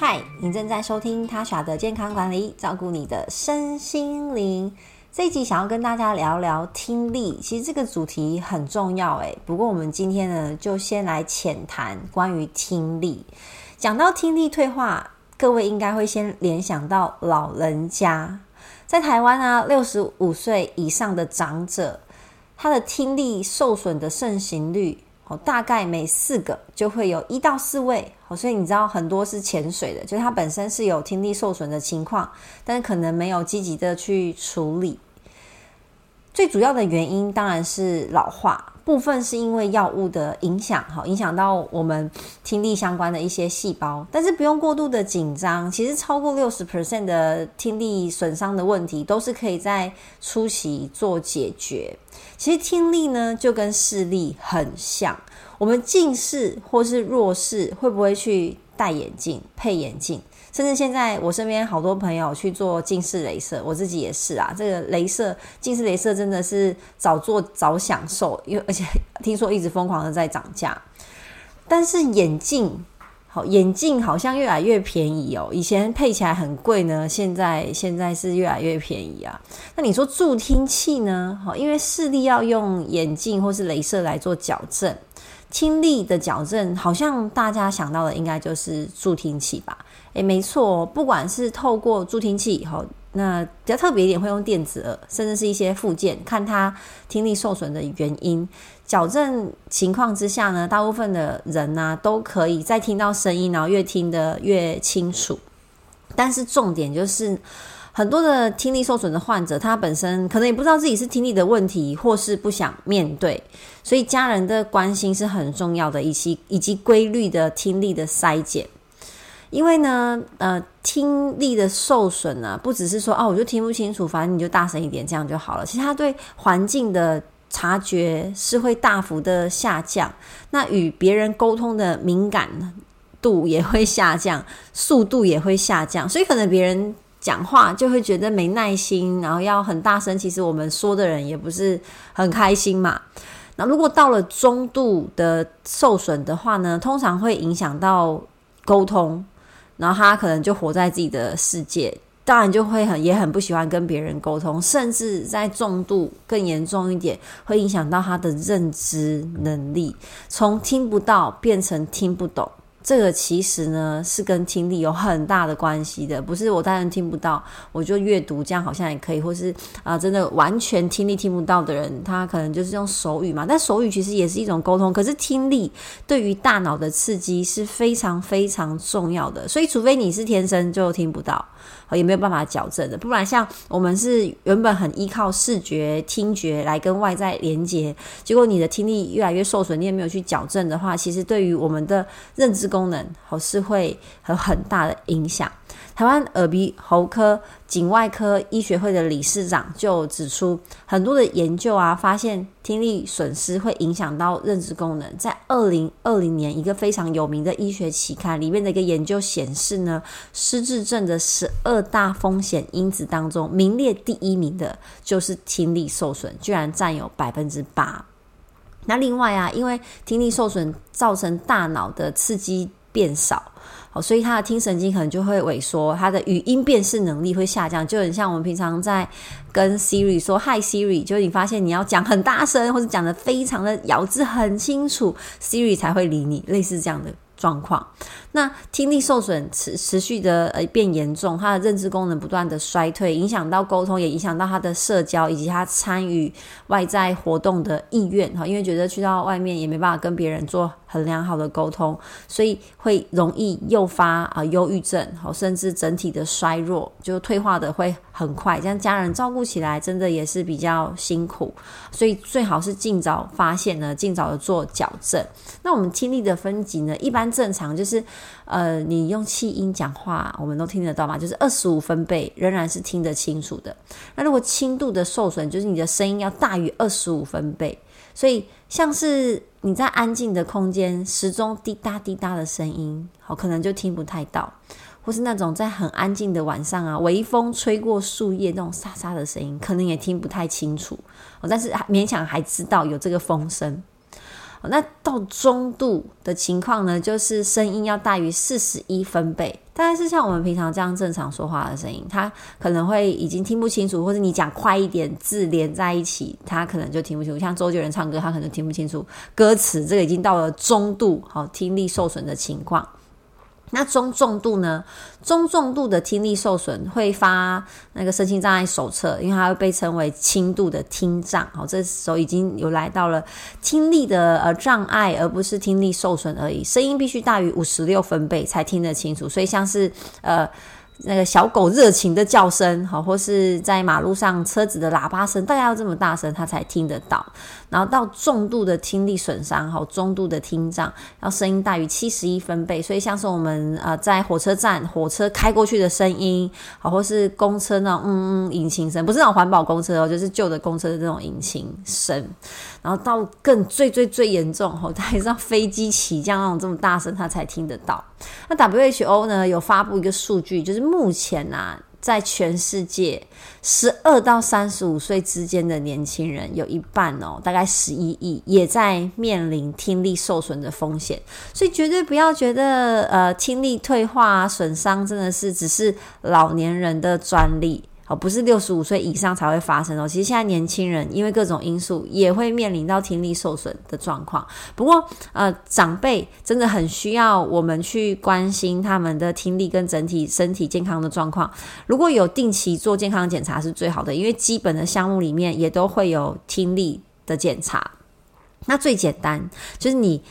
嗨，你正在收听 Tasha 的健康管理，照顾你的身心灵。这一集想要跟大家聊聊听力，其实这个主题很重要诶。不过我们今天呢，就先来浅谈关于听力。讲到听力退化，各位应该会先联想到老人家。在台湾啊，六十五岁以上的长者，他的听力受损的盛行率，哦，大概每四个就会有一到四位，哦，所以你知道很多是潜水的，就是它本身是有听力受损的情况，但是可能没有积极的去处理。最主要的原因当然是老化。部分是因为药物的影响，哈，影响到我们听力相关的一些细胞，但是不用过度的紧张。其实超过六十 percent 的听力损伤的问题，都是可以在初期做解决。其实听力呢，就跟视力很像，我们近视或是弱视，会不会去戴眼镜、配眼镜？甚至现在，我身边好多朋友去做近视雷射，我自己也是啊。这个雷射，近视雷射真的是早做早享受，因为而且 听说一直疯狂的在涨价。但是眼镜，好，眼镜好像越来越便宜哦。以前配起来很贵呢，现在现在是越来越便宜啊。那你说助听器呢？好，因为视力要用眼镜或是雷射来做矫正，听力的矫正，好像大家想到的应该就是助听器吧。诶，没错，不管是透过助听器以后，那比较特别一点会用电子耳，甚至是一些附件，看他听力受损的原因，矫正情况之下呢，大部分的人呢、都可以再听到声音，然后越听得越清楚。但是重点就是，很多的听力受损的患者，他本身可能也不知道自己是听力的问题，或是不想面对，所以家人的关心是很重要的，以及以及规律的听力的筛检。因为呢，呃，听力的受损呢、不只是说哦，我就听不清楚，反正你就大声一点，这样就好了。其实他对环境的察觉是会大幅的下降，那与别人沟通的敏感度也会下降，速度也会下降，所以可能别人讲话就会觉得没耐心，然后要很大声。其实我们说的人也不是很开心嘛。那如果到了中度的受损的话呢，通常会影响到沟通。然后他可能就活在自己的世界，当然就会很也很不喜欢跟别人沟通，甚至在重度更严重一点，会影响到他的认知能力，从听不到变成听不懂。这个其实呢是跟听力有很大的关系的，不是我当然听不到，我就阅读这样好像也可以，或是啊、真的完全听力听不到的人，他可能就是用手语嘛，但手语其实也是一种沟通，可是听力对于大脑的刺激是非常非常重要的，所以除非你是天生就听不到。也没有办法矫正的，不然像我们是原本很依靠视觉、听觉来跟外在连接，结果你的听力越来越受损，你也没有去矫正的话，其实对于我们的认知功能，好是会有很大的影响。台湾耳鼻喉科颈外科医学会的理事长就指出，很多的研究啊，发现听力损失会影响到认知功能。在二零二零年，一个非常有名的医学期刊里面的一个研究显示呢，失智症的十二大风险因子当中，名列第一名的就是听力受损，居然占有百分之八。那另外啊，因为听力受损造成大脑的刺激变少。哦，所以他的听神经可能就会萎缩，他的语音辨识能力会下降，就很像我们平常在跟 Siri 说 “Hi Siri”，就你发现你要讲很大声，或者讲得非常的咬字很清楚，Siri 才会理你，类似这样的。状况，那听力受损持持续的呃变严重，他的认知功能不断的衰退，影响到沟通，也影响到他的社交以及他参与外在活动的意愿哈，因为觉得去到外面也没办法跟别人做很良好的沟通，所以会容易诱发啊忧郁症，好，甚至整体的衰弱，就退化的会很快，这样家人照顾起来真的也是比较辛苦，所以最好是尽早发现呢，尽早的做矫正。那我们听力的分级呢，一般正常就是，呃，你用气音讲话，我们都听得到嘛，就是二十五分贝仍然是听得清楚的。那如果轻度的受损，就是你的声音要大于二十五分贝，所以像是。你在安静的空间，时钟滴答滴答的声音，好，可能就听不太到；或是那种在很安静的晚上啊，微风吹过树叶那种沙沙的声音，可能也听不太清楚。但是勉强还知道有这个风声。那到中度的情况呢，就是声音要大于四十一分贝，大概是像我们平常这样正常说话的声音，他可能会已经听不清楚，或者你讲快一点，字连在一起，他可能就听不清楚。像周杰伦唱歌，他可能听不清楚歌词，这个已经到了中度，好，听力受损的情况。那中重度呢？中重度的听力受损会发那个身心障碍手册，因为它会被称为轻度的听障。好，这时候已经有来到了听力的呃障碍，而不是听力受损而已。声音必须大于五十六分贝才听得清楚，所以像是呃。那个小狗热情的叫声，好，或是在马路上车子的喇叭声，大概要这么大声，他才听得到。然后到重度的听力损伤，好，中度的听障，要声音大于七十一分贝。所以像是我们呃在火车站，火车开过去的声音，好，或是公车那种嗯嗯引擎声，不是那种环保公车哦，就是旧的公车的这种引擎声。然后到更最最最严重，吼，他也是要飞机起降那种这么大声，他才听得到。那 WHO 呢有发布一个数据，就是。目前啊，在全世界，十二到三十五岁之间的年轻人有一半哦，大概十一亿，也在面临听力受损的风险。所以绝对不要觉得呃，听力退化损伤真的是只是老年人的专利。哦，不是六十五岁以上才会发生哦。其实现在年轻人因为各种因素也会面临到听力受损的状况。不过，呃，长辈真的很需要我们去关心他们的听力跟整体身体健康的状况。如果有定期做健康检查是最好的，因为基本的项目里面也都会有听力的检查。那最简单就是你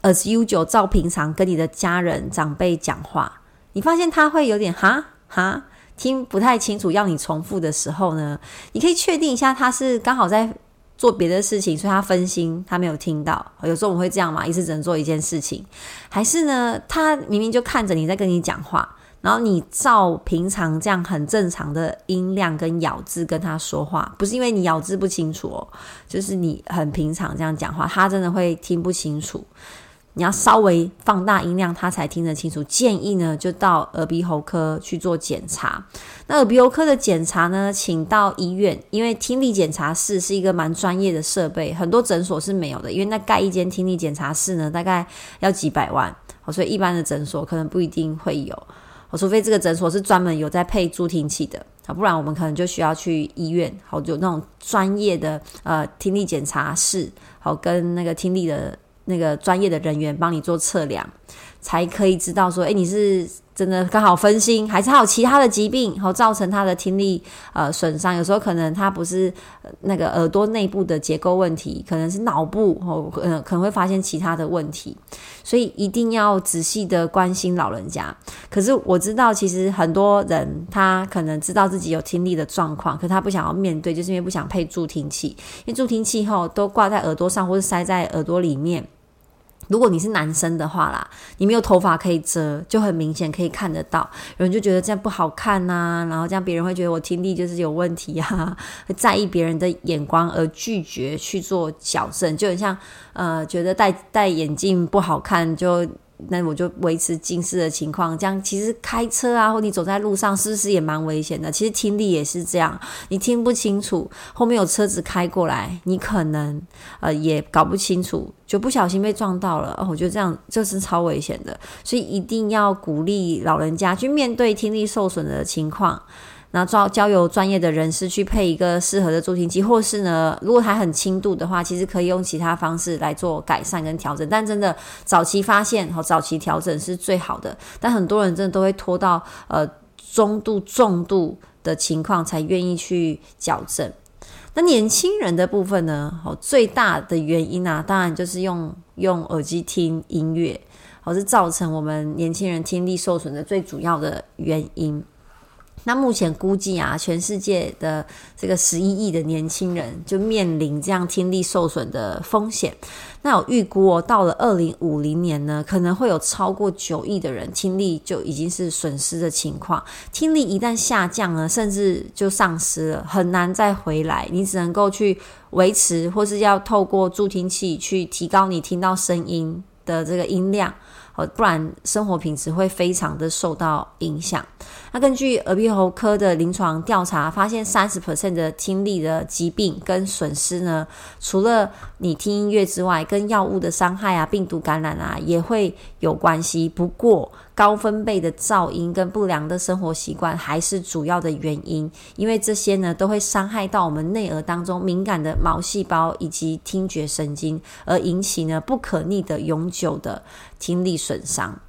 as usual 照平常跟你的家人长辈讲话，你发现他会有点哈哈。听不太清楚，要你重复的时候呢，你可以确定一下他是刚好在做别的事情，所以他分心，他没有听到。有时候我们会这样嘛，一次只能做一件事情，还是呢，他明明就看着你在跟你讲话，然后你照平常这样很正常的音量跟咬字跟他说话，不是因为你咬字不清楚哦，就是你很平常这样讲话，他真的会听不清楚。你要稍微放大音量，他才听得清楚。建议呢，就到耳鼻喉科去做检查。那耳鼻喉科的检查呢，请到医院，因为听力检查室是一个蛮专业的设备，很多诊所是没有的。因为那盖一间听力检查室呢，大概要几百万，好所以一般的诊所可能不一定会有。好除非这个诊所是专门有在配助听器的啊，不然我们可能就需要去医院，好，有那种专业的呃听力检查室，好，跟那个听力的。那个专业的人员帮你做测量，才可以知道说，诶，你是真的刚好分心，还是还有其他的疾病，然后造成他的听力呃损伤。有时候可能他不是那个耳朵内部的结构问题，可能是脑部哦，可能可能会发现其他的问题。所以一定要仔细的关心老人家。可是我知道，其实很多人他可能知道自己有听力的状况，可他不想要面对，就是因为不想配助听器，因为助听器后都挂在耳朵上或是塞在耳朵里面。如果你是男生的话啦，你没有头发可以遮，就很明显可以看得到。有人就觉得这样不好看呐、然后这样别人会觉得我听力就是有问题啊，会 在意别人的眼光而拒绝去做矫正，就很像呃，觉得戴戴眼镜不好看就。那我就维持近视的情况，这样其实开车啊，或你走在路上，是不是也蛮危险的？其实听力也是这样，你听不清楚，后面有车子开过来，你可能呃也搞不清楚，就不小心被撞到了。哦，我觉得这样就是超危险的，所以一定要鼓励老人家去面对听力受损的情况。然后交交由专业的人士去配一个适合的助听器，或是呢，如果还很轻度的话，其实可以用其他方式来做改善跟调整。但真的早期发现和早期调整是最好的。但很多人真的都会拖到呃中度、重度的情况才愿意去矫正。那年轻人的部分呢？哦，最大的原因啊，当然就是用用耳机听音乐，哦，是造成我们年轻人听力受损的最主要的原因。那目前估计啊，全世界的这个十一亿的年轻人就面临这样听力受损的风险。那有预估哦，到了二零五零年呢，可能会有超过九亿的人听力就已经是损失的情况。听力一旦下降呢，甚至就丧失了，很难再回来。你只能够去维持，或是要透过助听器去提高你听到声音的这个音量。不然生活品质会非常的受到影响。那根据耳鼻喉科的临床调查，发现三十 percent 的听力的疾病跟损失呢，除了你听音乐之外，跟药物的伤害啊、病毒感染啊也会有关系。不过，高分贝的噪音跟不良的生活习惯还是主要的原因，因为这些呢都会伤害到我们内耳当中敏感的毛细胞以及听觉神经，而引起呢不可逆的永久的听力损伤。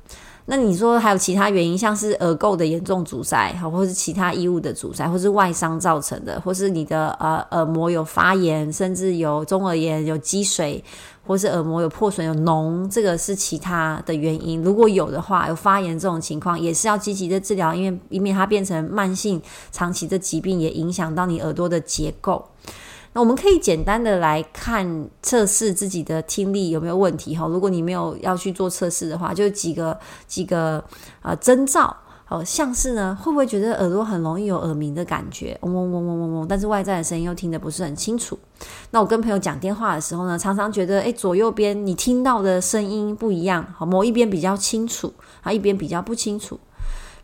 那你说还有其他原因，像是耳垢的严重阻塞，好，或是其他异物的阻塞，或是外伤造成的，或是你的呃耳膜有发炎，甚至有中耳炎、有积水。或是耳膜有破损、有脓，这个是其他的原因。如果有的话，有发炎这种情况，也是要积极的治疗，因为以免它变成慢性、长期的疾病，也影响到你耳朵的结构。那我们可以简单的来看测试自己的听力有没有问题哈。如果你没有要去做测试的话，就几个几个呃征兆。哦，像是呢，会不会觉得耳朵很容易有耳鸣的感觉？嗡嗡嗡嗡嗡嗡，但是外在的声音又听得不是很清楚。那我跟朋友讲电话的时候呢，常常觉得，诶，左右边你听到的声音不一样，好，某一边比较清楚，啊，一边比较不清楚。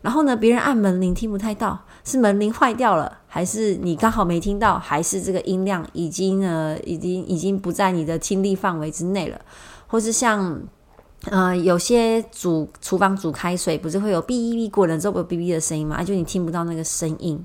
然后呢，别人按门铃听不太到，是门铃坏掉了，还是你刚好没听到，还是这个音量已经呃，已经已经不在你的听力范围之内了，或是像。呃，有些煮厨房煮开水，不是会有哔哔滚了之后有哔哔的声音吗？就你听不到那个声音。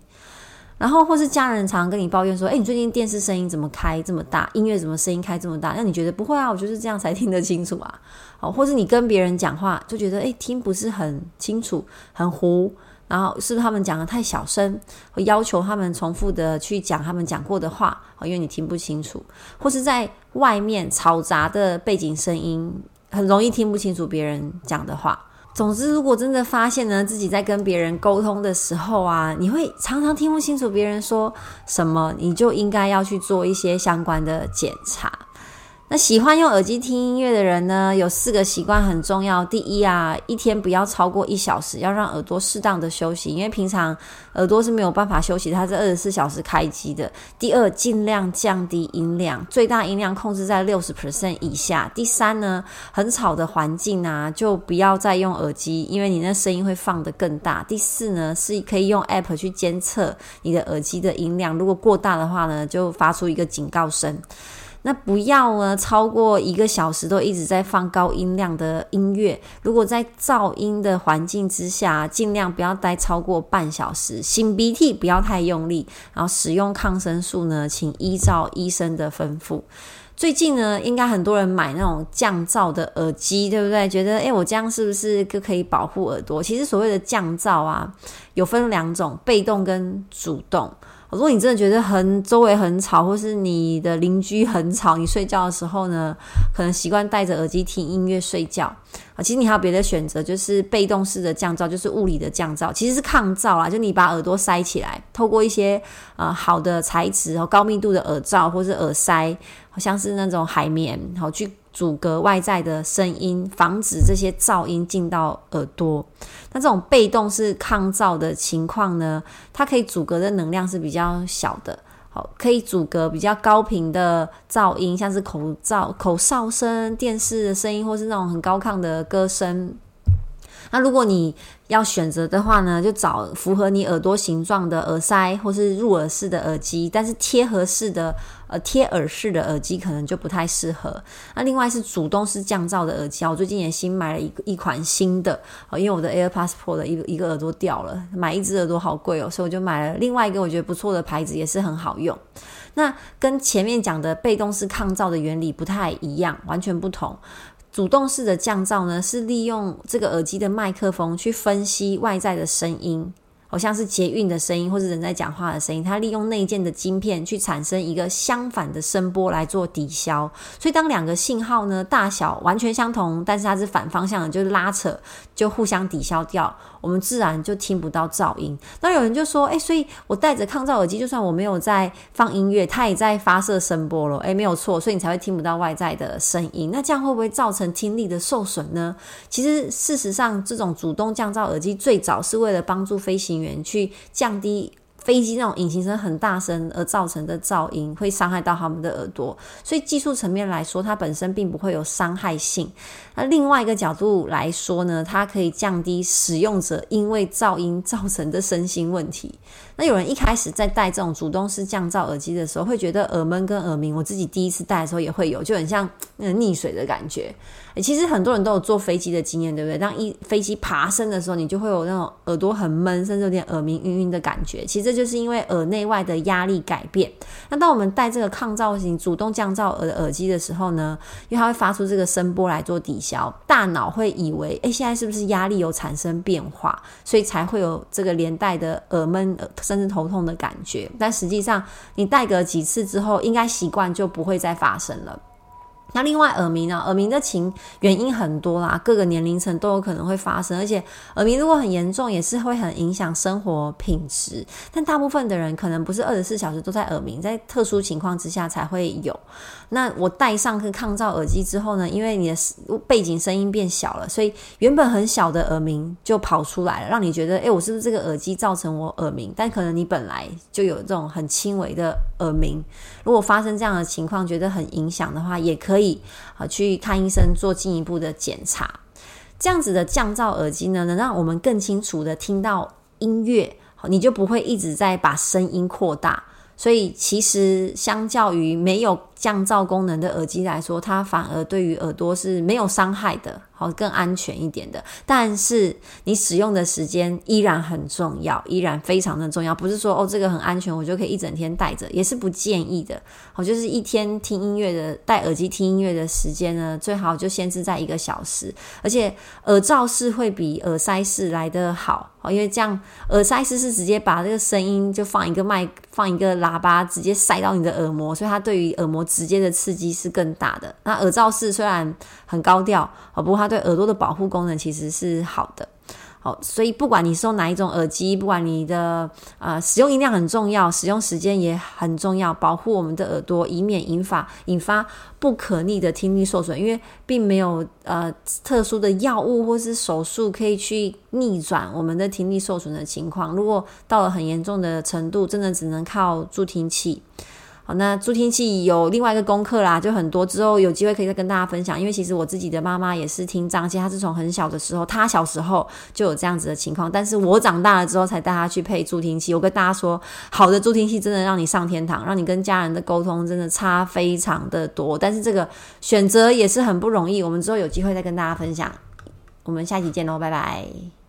然后或是家人常跟你抱怨说：“哎，你最近电视声音怎么开这么大？音乐怎么声音开这么大？”那你觉得不会啊？我就是这样才听得清楚啊。好，或是你跟别人讲话就觉得哎，听不是很清楚，很糊。然后是不是他们讲得太小声？会要求他们重复的去讲他们讲过的话，因为你听不清楚。或是在外面嘈杂的背景声音。很容易听不清楚别人讲的话。总之，如果真的发现呢，自己在跟别人沟通的时候啊，你会常常听不清楚别人说什么，你就应该要去做一些相关的检查。那喜欢用耳机听音乐的人呢，有四个习惯很重要。第一啊，一天不要超过一小时，要让耳朵适当的休息，因为平常耳朵是没有办法休息，它是二十四小时开机的。第二，尽量降低音量，最大音量控制在六十 percent 以下。第三呢，很吵的环境啊，就不要再用耳机，因为你那声音会放得更大。第四呢，是可以用 app 去监测你的耳机的音量，如果过大的话呢，就发出一个警告声。那不要呢，超过一个小时都一直在放高音量的音乐。如果在噪音的环境之下，尽量不要待超过半小时。擤鼻涕不要太用力，然后使用抗生素呢，请依照医生的吩咐。最近呢，应该很多人买那种降噪的耳机，对不对？觉得诶，我这样是不是就可以保护耳朵？其实所谓的降噪啊，有分两种，被动跟主动。如果你真的觉得很周围很吵，或是你的邻居很吵，你睡觉的时候呢，可能习惯戴着耳机听音乐睡觉啊。其实你还有别的选择，就是被动式的降噪，就是物理的降噪，其实是抗噪啦。就你把耳朵塞起来，透过一些呃好的材质和高密度的耳罩或是耳塞，好像是那种海绵，好去。阻隔外在的声音，防止这些噪音进到耳朵。那这种被动式抗噪的情况呢，它可以阻隔的能量是比较小的，好，可以阻隔比较高频的噪音，像是口罩、口哨声、电视的声音，或是那种很高亢的歌声。那如果你要选择的话呢，就找符合你耳朵形状的耳塞，或是入耳式的耳机。但是贴合式的呃贴耳式的耳机可能就不太适合。那另外是主动式降噪的耳机啊，我最近也新买了一一款新的，因为我的 AirPods Pro 的一个一个耳朵掉了，买一只耳朵好贵哦，所以我就买了另外一个我觉得不错的牌子，也是很好用。那跟前面讲的被动式抗噪的原理不太一样，完全不同。主动式的降噪呢，是利用这个耳机的麦克风去分析外在的声音，好像是捷运的声音或是人在讲话的声音，它利用内建的晶片去产生一个相反的声波来做抵消。所以当两个信号呢大小完全相同，但是它是反方向的，就是拉扯，就互相抵消掉，我们自然就听不到噪音。那有人就说，诶，所以我戴着抗噪耳机，就算我没有在放音乐，它也在发射声波了。诶，没有错，所以你才会听不到外在的声音。那这样会不会造成听力的受损呢？其实事实上，这种主动降噪耳机最早是为了帮助飞行去降低。飞机那种引擎声很大声而造成的噪音会伤害到他们的耳朵，所以技术层面来说，它本身并不会有伤害性。那另外一个角度来说呢，它可以降低使用者因为噪音造成的身心问题。那有人一开始在戴这种主动式降噪耳机的时候，会觉得耳闷跟耳鸣。我自己第一次戴的时候也会有，就很像那溺水的感觉。其实很多人都有坐飞机的经验，对不对？当一飞机爬升的时候，你就会有那种耳朵很闷，甚至有点耳鸣、晕晕的感觉。其实这就是因为耳内外的压力改变。那当我们戴这个抗噪型主动降噪耳的耳机的时候呢，因为它会发出这个声波来做抵消，大脑会以为，诶，现在是不是压力有产生变化，所以才会有这个连带的耳闷、甚至头痛的感觉。但实际上，你戴个几次之后，应该习惯就不会再发生了。那另外耳鸣呢？耳鸣的情原因很多啦，各个年龄层都有可能会发生，而且耳鸣如果很严重，也是会很影响生活品质。但大部分的人可能不是二十四小时都在耳鸣，在特殊情况之下才会有。那我戴上个抗噪耳机之后呢，因为你的背景声音变小了，所以原本很小的耳鸣就跑出来了，让你觉得，诶，我是不是这个耳机造成我耳鸣？但可能你本来就有这种很轻微的耳鸣。如果发生这样的情况，觉得很影响的话，也可以。啊，去看医生做进一步的检查。这样子的降噪耳机呢，能让我们更清楚的听到音乐，好你就不会一直在把声音扩大。所以，其实相较于没有降噪功能的耳机来说，它反而对于耳朵是没有伤害的。好，更安全一点的，但是你使用的时间依然很重要，依然非常的重要。不是说哦，这个很安全，我就可以一整天戴着，也是不建议的。好，就是一天听音乐的戴耳机听音乐的时间呢，最好就限制在一个小时。而且耳罩式会比耳塞式来得好，因为这样耳塞式是直接把这个声音就放一个麦，放一个喇叭，直接塞到你的耳膜，所以它对于耳膜直接的刺激是更大的。那耳罩式虽然很高调，哦，不过它对耳朵的保护功能其实是好的，好，所以不管你是用哪一种耳机，不管你的呃使用音量很重要，使用时间也很重要，保护我们的耳朵，以免引发引发不可逆的听力受损。因为并没有呃特殊的药物或是手术可以去逆转我们的听力受损的情况。如果到了很严重的程度，真的只能靠助听器。好，那助听器有另外一个功课啦，就很多，之后有机会可以再跟大家分享。因为其实我自己的妈妈也是听障，其实她是从很小的时候，她小时候就有这样子的情况，但是我长大了之后才带她去配助听器。我跟大家说，好的助听器真的让你上天堂，让你跟家人的沟通真的差非常的多。但是这个选择也是很不容易，我们之后有机会再跟大家分享。我们下期见喽，拜拜。